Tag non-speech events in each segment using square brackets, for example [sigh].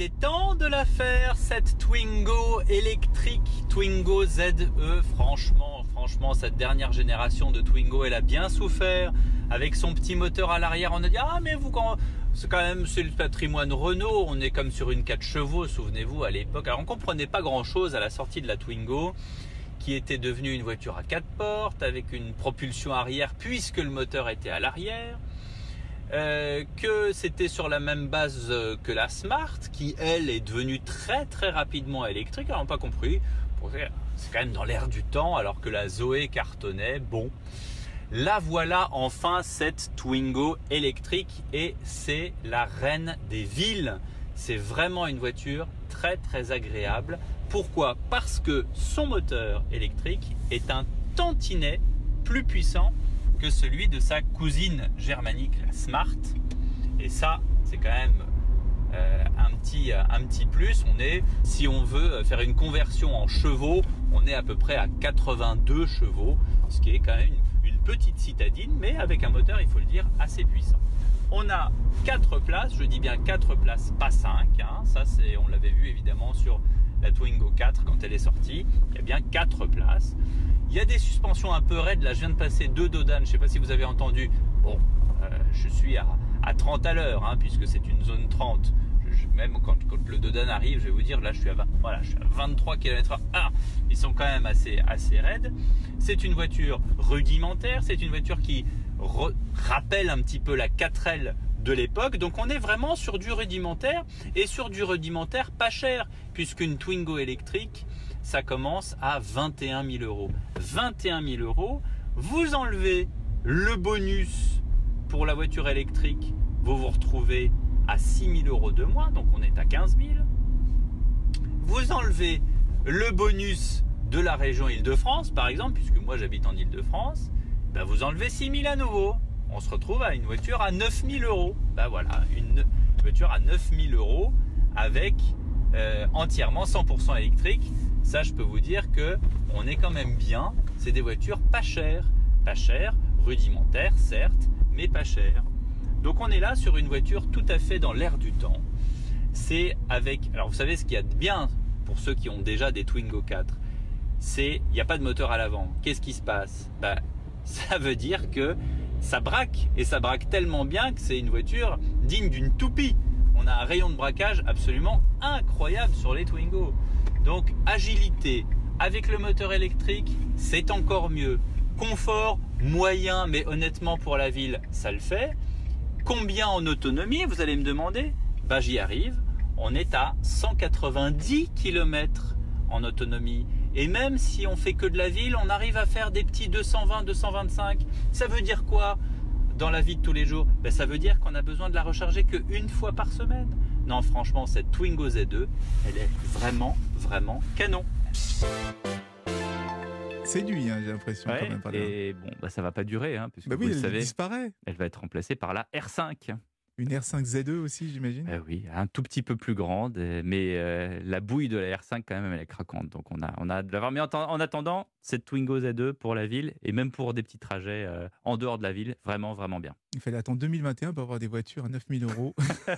était temps de la faire, cette Twingo électrique, Twingo ZE. Franchement, franchement, cette dernière génération de Twingo, elle a bien souffert. Avec son petit moteur à l'arrière, on a dit, ah, mais vous, quand, c'est quand même, c'est le patrimoine Renault, on est comme sur une 4 chevaux, souvenez-vous, à l'époque. Alors, on comprenait pas grand chose à la sortie de la Twingo qui était devenue une voiture à quatre portes avec une propulsion arrière puisque le moteur était à l'arrière. Euh, que c'était sur la même base euh, que la Smart, qui elle est devenue très très rapidement électrique. Alors on n'a pas compris. C'est quand même dans l'air du temps, alors que la Zoé cartonnait. Bon, la voilà enfin cette Twingo électrique et c'est la reine des villes. C'est vraiment une voiture très très agréable. Pourquoi? Parce que son moteur électrique est un tantinet plus puissant que celui de sa cousine germanique, Smart. Et ça, c'est quand même euh, un, petit, un petit plus. On est, si on veut faire une conversion en chevaux, on est à peu près à 82 chevaux, ce qui est quand même une, une petite citadine, mais avec un moteur, il faut le dire, assez puissant. On a 4 places, je dis bien 4 places, pas 5. Hein. Ça, c'est, on l'avait vu évidemment sur la Twingo 4 quand elle est sortie. Il y a bien 4 places. Il y a des suspensions un peu raides. Là, je viens de passer deux Dodan. Je ne sais pas si vous avez entendu. Bon, euh, je suis à, 30 à l'heure, hein, puisque c'est une zone 30. même quand, le Dodan arrive, je vais vous dire, là, je suis à, voilà, je suis à 23 km/h. Ah, ils sont quand même assez, assez raides. C'est une voiture rudimentaire. C'est une voiture qui rappelle un petit peu la 4L de l'époque. Donc on est vraiment sur du rudimentaire et sur du rudimentaire pas cher, puisqu'une Twingo électrique, ça commence à 21 000 euros. 21 000 euros, vous enlevez le bonus pour la voiture électrique, vous vous retrouvez à 6 000 euros de moins, donc on est à 15 000. Vous enlevez le bonus de la région Île-de-France, par exemple, puisque moi j'habite en Île-de-France, ben vous enlevez 6 000 à nouveau. On se retrouve à une voiture à 9 000 euros. Ben voilà, une voiture à 9 000 euros avec euh, entièrement 100% électrique. Ça, je peux vous dire que on est quand même bien. C'est des voitures pas chères, pas chères, rudimentaires certes, mais pas chères. Donc on est là sur une voiture tout à fait dans l'air du temps. C'est avec, alors vous savez ce qu'il y a de bien pour ceux qui ont déjà des Twingo 4, c'est il n'y a pas de moteur à l'avant. Qu'est-ce qui se passe? Bah, [laughs] ça veut dire que ça braque et ça braque tellement bien que c'est une voiture digne d'une toupie. On a un rayon de braquage absolument incroyable sur les Twingo. Donc agilité avec le moteur électrique, c'est encore mieux. Confort moyen, mais honnêtement pour la ville, ça le fait. Combien en autonomie, vous allez me demander? Bah j'y arrive. On est à 190 km en autonomie. Et même si on fait que de la ville, on arrive à faire des petits 220, 225. Ça veut dire quoi dans la vie de tous les jours? Ben, Ça veut dire qu'on a besoin de la recharger qu'une fois par semaine. Non, franchement, cette Twingo Z2, elle est vraiment, vraiment canon. C'est lui, hein, j'ai l'impression. et bon, bah, ça va pas durer, hein, puisque bah vous savez, disparaît. Elle va être remplacée par la R5. Une R5Z2 aussi, j'imagine? Euh, Oui, un tout petit peu plus grande, euh, mais euh, la bouille de la R5, quand même, elle est craquante. Donc on a, on a de l'avoir. Mais en, attendant, cette Twingo Z2 pour la ville, et même pour des petits trajets en dehors de la ville, vraiment, vraiment bien. Il fallait attendre 2021 pour avoir des voitures à 9000 euros. [laughs]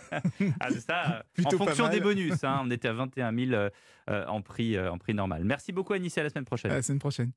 ah, ça, [laughs] en fonction des bonus, hein, [laughs] on était à 21 000 en, prix, en prix normal. Merci beaucoup, Anissa, à la semaine prochaine. À la semaine prochaine.